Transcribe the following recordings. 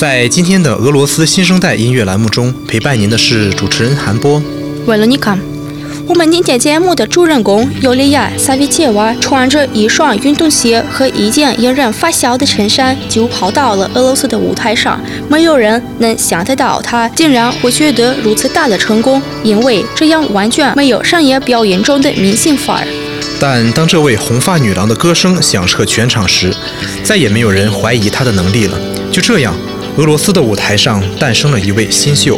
在今天的俄罗斯新生代音乐栏目中，陪伴您的是主持人韩波。为了你看，我们今天节目的主人公尤利亚·萨维切娃穿着一双运动鞋和一件引人发笑的衬衫，就跑到了俄罗斯的舞台上。没有人能想得到她竟然会取得如此大的成功，因为这样完全没有商业表演中的明星范儿。但当这位红发女郎的歌声响彻全场时，再也没有人怀疑她的能力了。就这样。俄罗斯的舞台上诞生了一位新秀。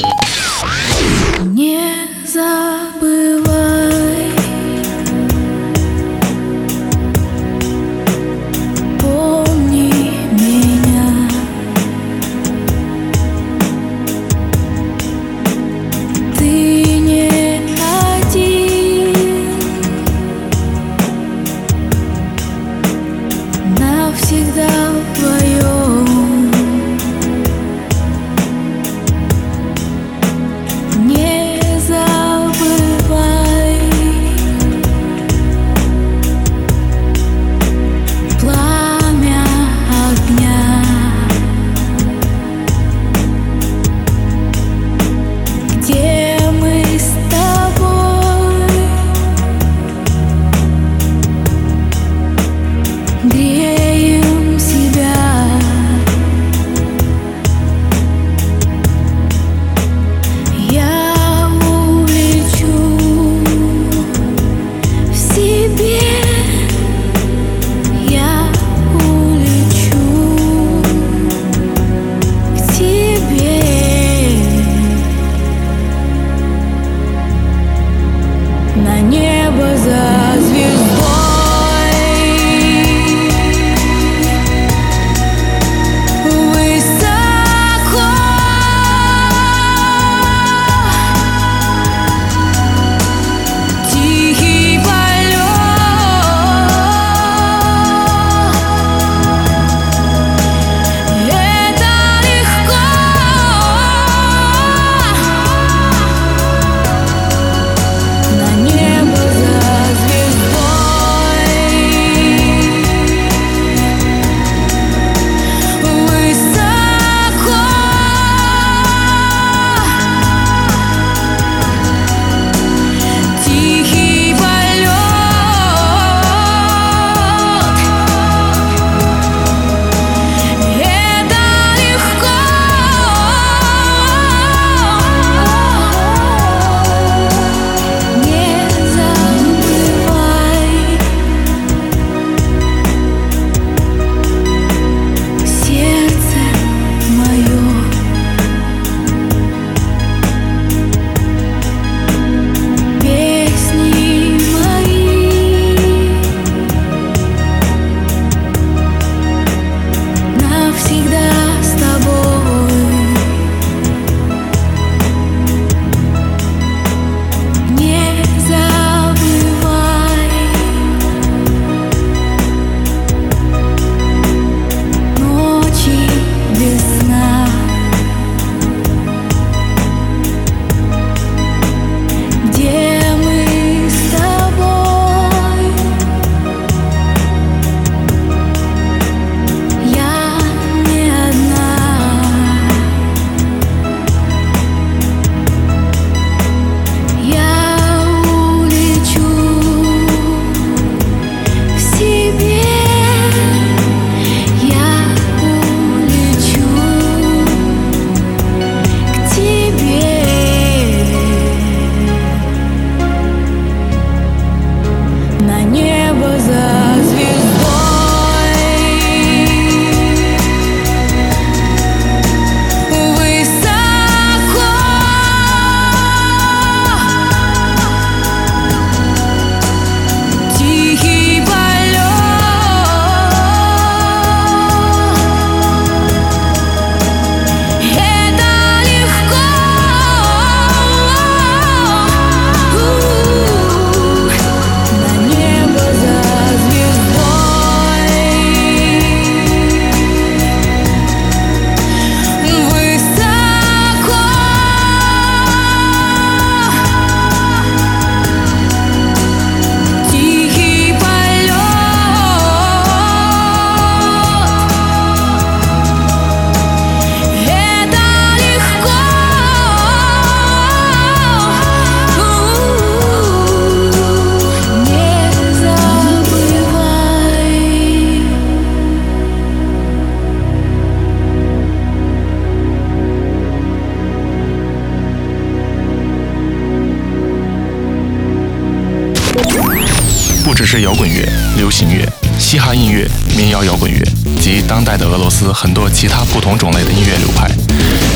乐及当代的俄罗斯很多其他不同种类的音乐流派。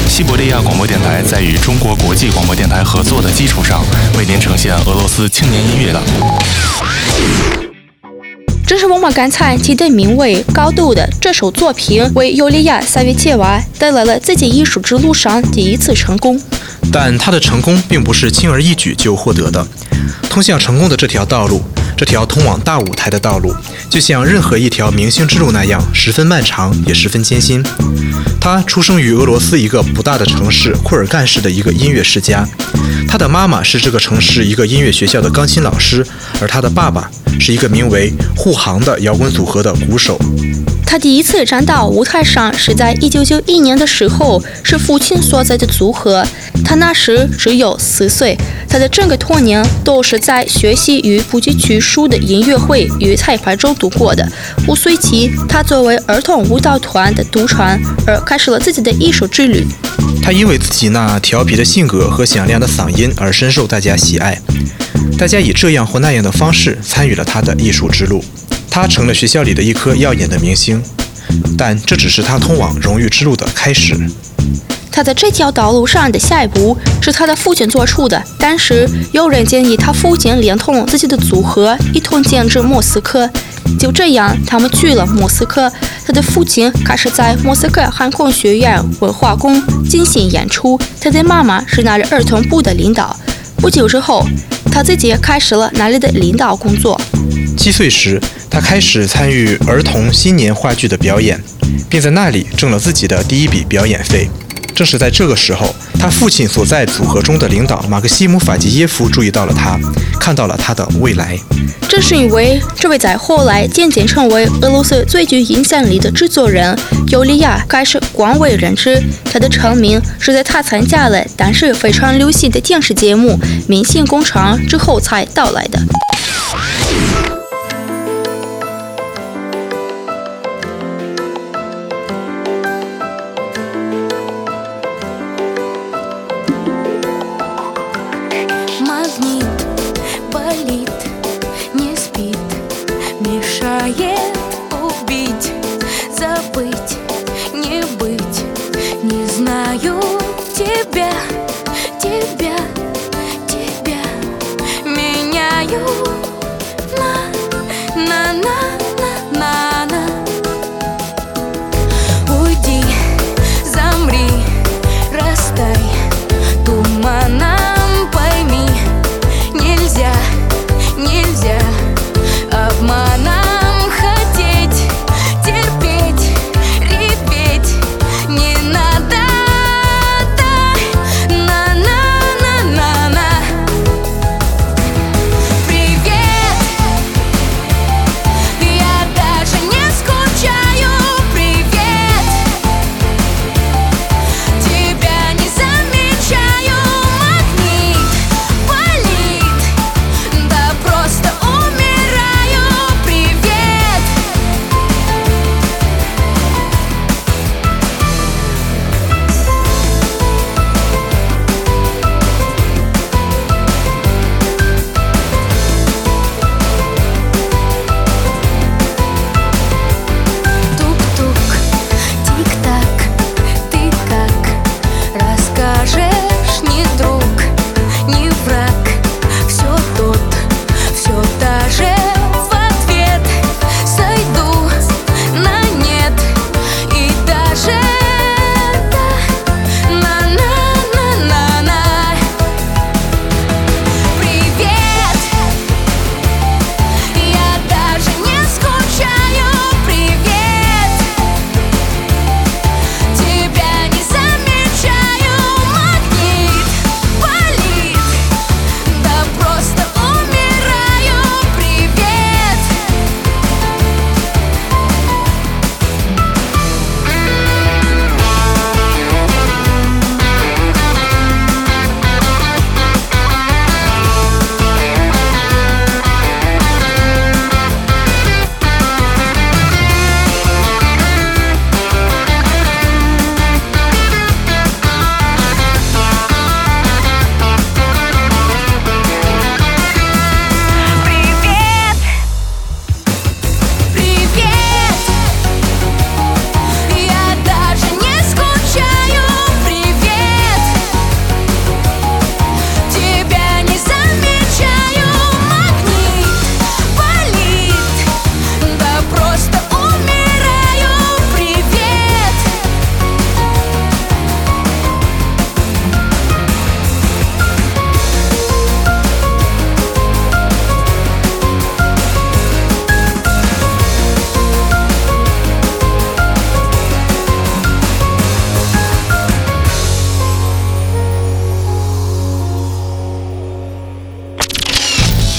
西伯利亚广播电台在与中国国际广播电台合作的基础上，为您呈现俄罗斯青年音乐栏目。这是我们刚才提的名为《高度》的这首作品，为尤利娅·萨维切娃带来了自己艺术之路上第一次成功。但他的成功并不是轻而易举就获得的。通向成功的这条道路，这条通往大舞台的道路，就像任何一条明星之路那样，十分漫长，也十分艰辛。他出生于俄罗斯一个不大的城市库尔干市的一个音乐世家，他的妈妈是这个城市一个音乐学校的钢琴老师，而他的爸爸。是一个名为护航的摇滚组合的鼓手。他第一次站到舞台上是在1991年的时候，是父亲所在的组合。他那时只有四岁。他的整个童年都是在学习与不计其数的音乐会与彩排中度过的。五岁起，他作为儿童舞蹈团的独传而开始了自己的艺术之旅。他因为自己那调皮的性格和响亮的嗓音而深受大家喜爱。大家以这样或那样的方式参与了他的艺术之路，他成了学校里的一颗耀眼的明星，但这只是他通往荣誉之路的开始。他在这条道路上的下一步是他的父亲做出的，当时有人建议他父亲连同自己的组合一同前至莫斯科。就这样，他们去了莫斯科。他的父亲开始在莫斯科航空学院文化宫进行演出，他的妈妈是那里儿童部的领导。不久之后。他自己开始了那里的领导工作。七岁时，他开始参与儿童新年话剧的表演，并在那里挣了自己的第一笔表演费。正是在这个时候，他父亲所在组合中的领导马克西姆·法吉耶夫注意到了他，看到了他的未来。正是因为这位在后来渐渐成为俄罗斯最具影响力的制作人尤利娅开始广为人知。他的成名是在他参加了当时非常流行的电视节目《明星工厂》之后才到来的。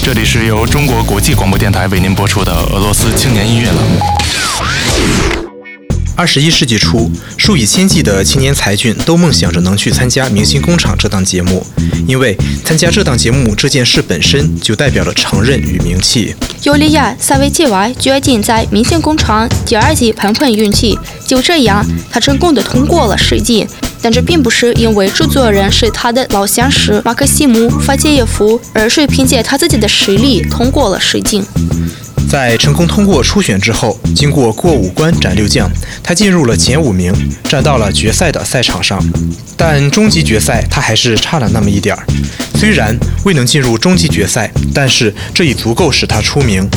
这里是由中国国际广播电台为您播出的俄罗斯青年音乐栏目。二十一世纪初，数以千计的青年才俊都梦想着能去参加《明星工厂》这档节目，因为参加这档节目这件事本身就代表了承认与名气。尤利亚·萨维季娃决定在《明星工厂》第二季碰碰运气，就这样，他成功的通过了试镜。但这并不是因为制作人是他的老相识马克西姆·法杰耶夫，而是凭借他自己的实力通过了试镜。在成功通过初选之后，经过过五关斩六将，他进入了前五名，站到了决赛的赛场上。但终极决赛他还是差了那么一点儿。虽然未能进入终极决赛，但是这已足够使他出名。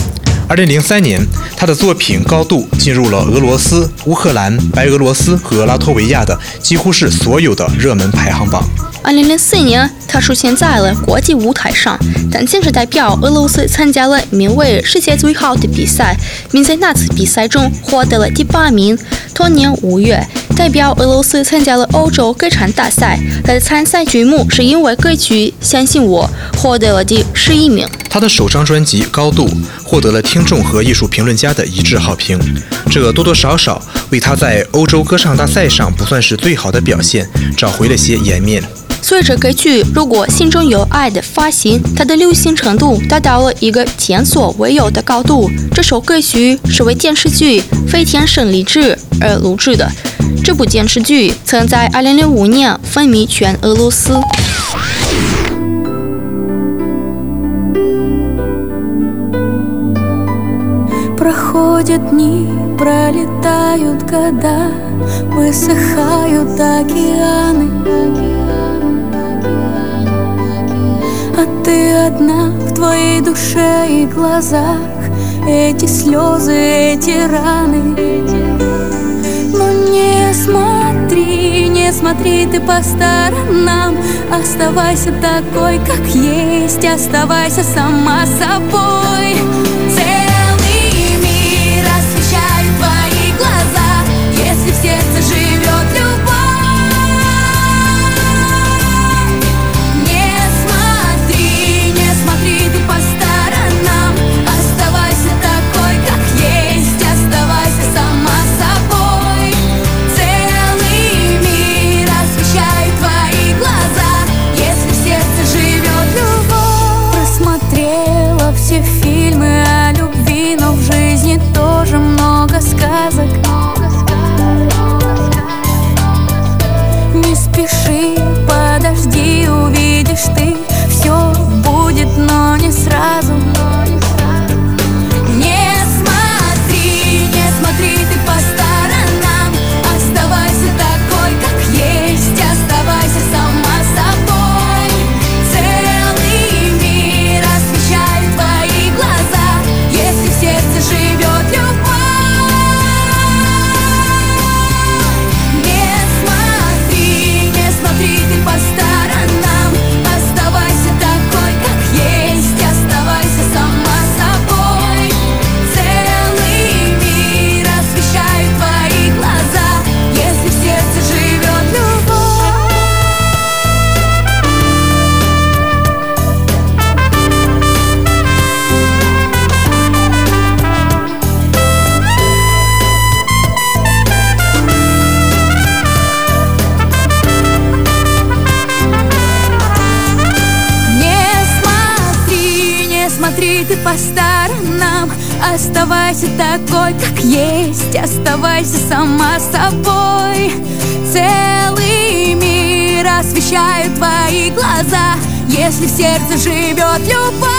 二零零三年，他的作品《高度》进入了俄罗斯、乌克兰、白俄罗斯和拉脱维亚的几乎是所有的热门排行榜。二零零四年，他出现在了国际舞台上，但仅是代表俄罗斯参加了名为“世界最好的比赛”，并在那次比赛中获得了第八名。同年五月，代表俄罗斯参加了欧洲歌唱大赛，他的参赛曲目是因为歌曲《相信我》获得了第十一名。他的首张专辑《高度》获得了听众和艺术评论家的一致好评，这多多少少为他在欧洲歌唱大赛上不算是最好的表现找回了些颜面。随着歌曲《如果心中有爱》的发行，它的流行程度达到了一个前所未有的高度。这首歌曲是为电视剧《飞天胜利志》而录制的。这部电视剧曾在2005年风靡全俄罗斯。Проходят дни, пролетают года, высыхают океаны. А ты одна в твоей душе и глазах Эти слезы, эти раны Но не смотри, не смотри ты по сторонам. Оставайся такой, как есть Оставайся сама собой по сторонам. Оставайся такой, как есть. Оставайся сама собой. Целый мир освещают твои глаза. Если в сердце живет любовь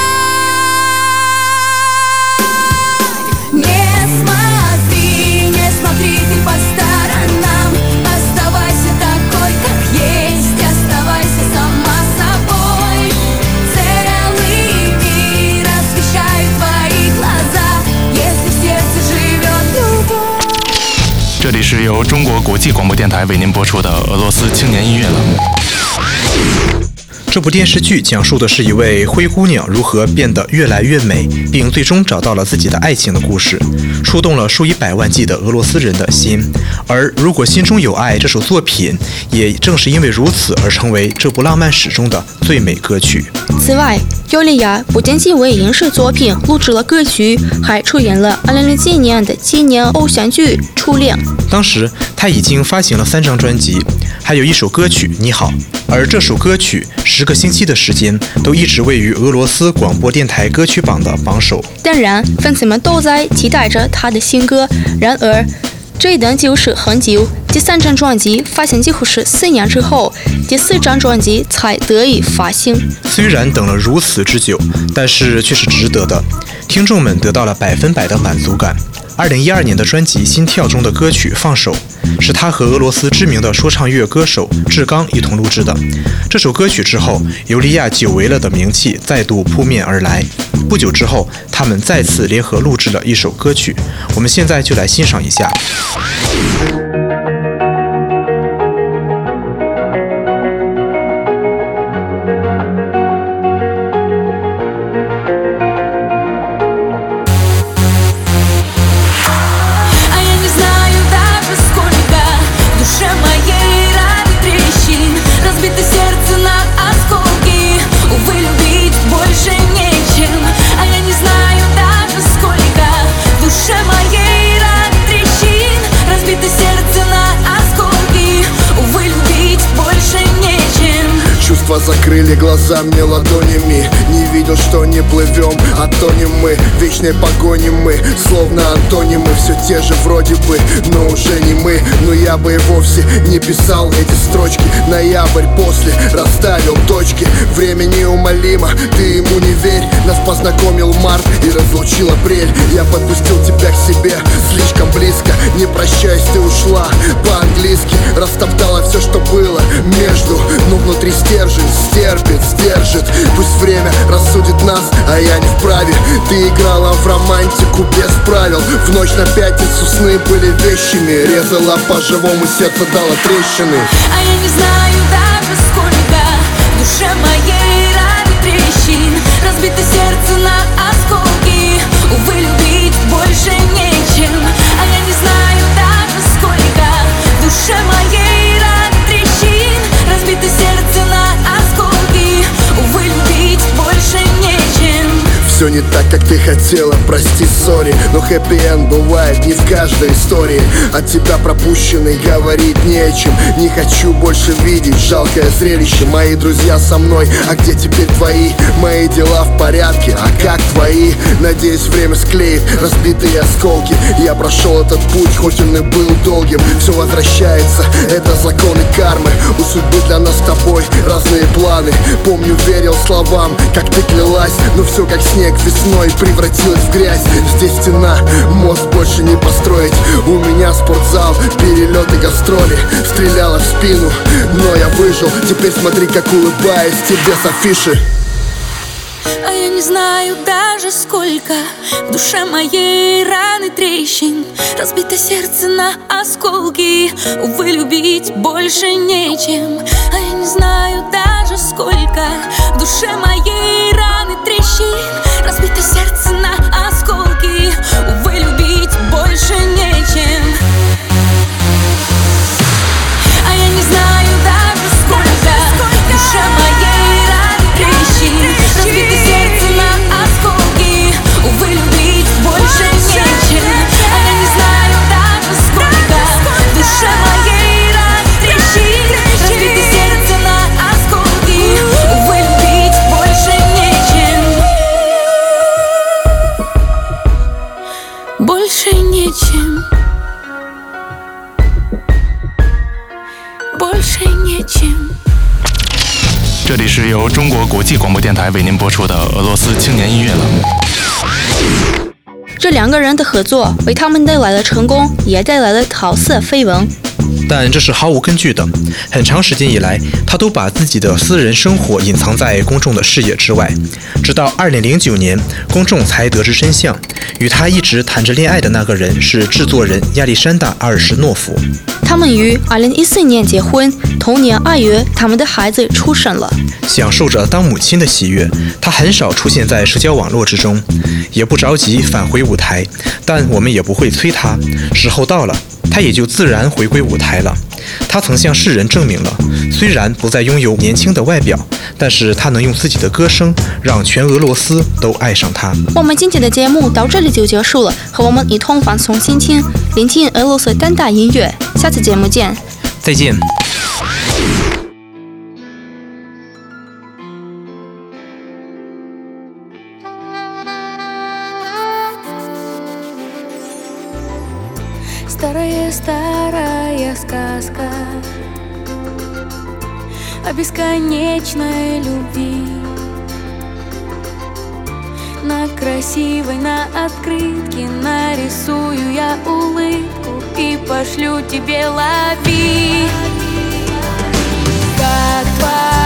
是由中国国际广播电台为您播出的俄罗斯青年音乐栏目。这部电视剧讲述的是一位灰姑娘如何变得越来越美，并最终找到了自己的爱情的故事，触动了数以百万计的俄罗斯人的心。而《如果心中有爱》这首作品，也正是因为如此而成为这部浪漫史中的最美歌曲。此外，尤利娅不仅仅为影视作品录制了歌曲，还出演了2007年的纪念偶像剧《初恋》。当时她已经发行了三张专辑，还有一首歌曲《你好》，而这首歌曲十个星期的时间都一直位于俄罗斯广播电台歌曲榜的榜首。当然，粉丝们都在期待着他的新歌。然而，这一等就是很久。第三张专辑发行几乎是四年之后，第四张专辑才得以发行。虽然等了如此之久，但是却是值得的。听众们得到了百分百的满足感。二零一二年的专辑《心跳》中的歌曲《放手》，是他和俄罗斯知名的说唱乐歌手志刚一同录制的。这首歌曲之后，尤利娅久违了的名气再度扑面而来。不久之后，他们再次联合录制了一首歌曲，我们现在就来欣赏一下。like закрыли глазами ладонями. Не видел, что не плывем, а тонем мы. Вечной погоне мы, словно антонимы. Все те же вроде бы, но уже не мы. Но я бы и вовсе не писал эти строчки. Ноябрь после расставил точки. Время неумолимо, ты ему не верь. Нас познакомил март и разлучил апрель. Я подпустил тебя к себе слишком близко. Не прощаясь, ты ушла по-английски. Растоптала все, что было между Но внутри стержень стерпит, сдержит. Пусть время рассудит нас, а я не вправе. Ты играла в романтику без правил. В ночь на пятницу сны были вещими Резала по-живому, сердце дало трещины. А я не знаю даже сколько Till прости, сори Но хэппи-энд бывает не в каждой истории. От тебя пропущенный говорить не о чем Не хочу больше видеть жалкое зрелище. Мои друзья со мной, а где теперь твои? Мои дела в порядке, а как твои? Надеюсь, время склеит разбитые осколки. Я прошел этот путь, хоть он и был долгим. Все возвращается, это законы кармы. У судьбы для нас с тобой разные планы. Помню, верил словам, как ты клялась. Но все как снег весной превратилось в грязь. Здесь стена, мост больше не построить. У меня спортзал, перелеты, гастроли. Стреляла в спину, но я выжил. Теперь смотри, как улыбаюсь тебе с афиши. А я не знаю даже сколько В душе моей раны трещин. Разбито сердце на осколки Увы, любить больше нечем. А я не знаю даже сколько В душе моей раны трещин Разбито сердце на осколки. Увы, любить больше нечем 国国际广播电台为您播出的俄罗斯青年音乐栏目。这两个人的合作为他们带来了成功，也带来了桃色绯闻。但这是毫无根据的。很长时间以来，他都把自己的私人生活隐藏在公众的视野之外，直到2009年，公众才得知真相。与他一直谈着恋爱的那个人是制作人亚历山大·阿尔什诺夫。他们于二零一四年结婚，同年二月，他们的孩子出生了。享受着当母亲的喜悦，她很少出现在社交网络之中，也不着急返回舞台，但我们也不会催她。时候到了，他也就自然回归舞台了。他曾向世人证明了，虽然不再拥有年轻的外表，但是他能用自己的歌声让全俄罗斯都爱上他。我们今天的节目到这里就结束了，和我们一同放松心情，聆听俄罗斯当代音乐。下次节目见，再见。Старая-старая сказка О бесконечной любви. На красивой, на открытке Нарисую я улыбку И пошлю тебе лови. Как твои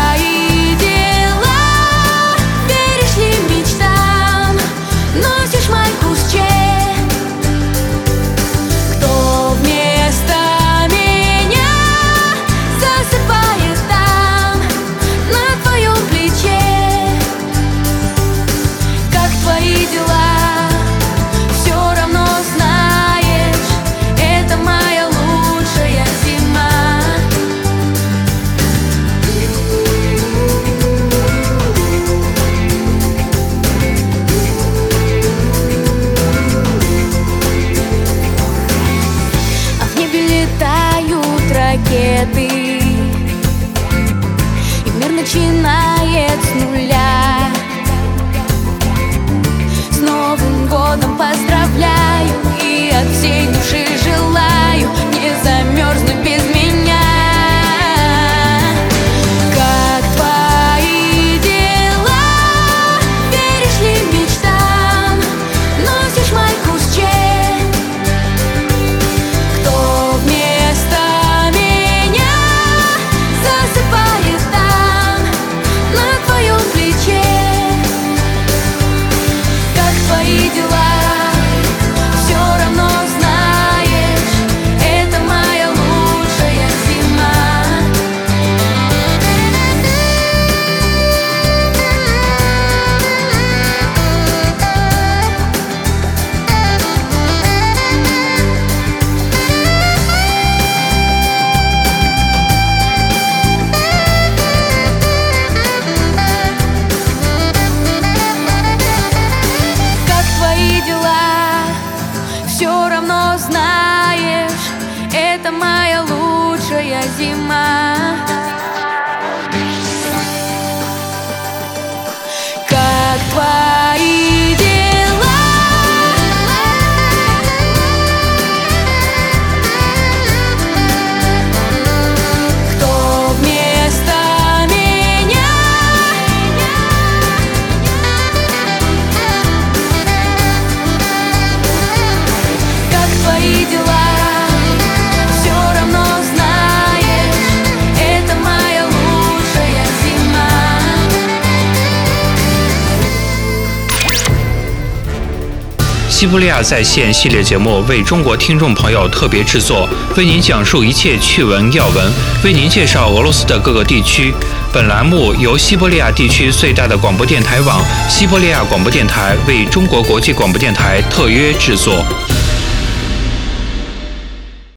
西伯利亚在线系列节目为中国听众朋友特别制作，为您讲述一切趣闻要闻，为您介绍俄罗斯的各个地区。本栏目由西伯利亚地区最大的广播电台网——西伯利亚广播电台为中国国际广播电台特约制作。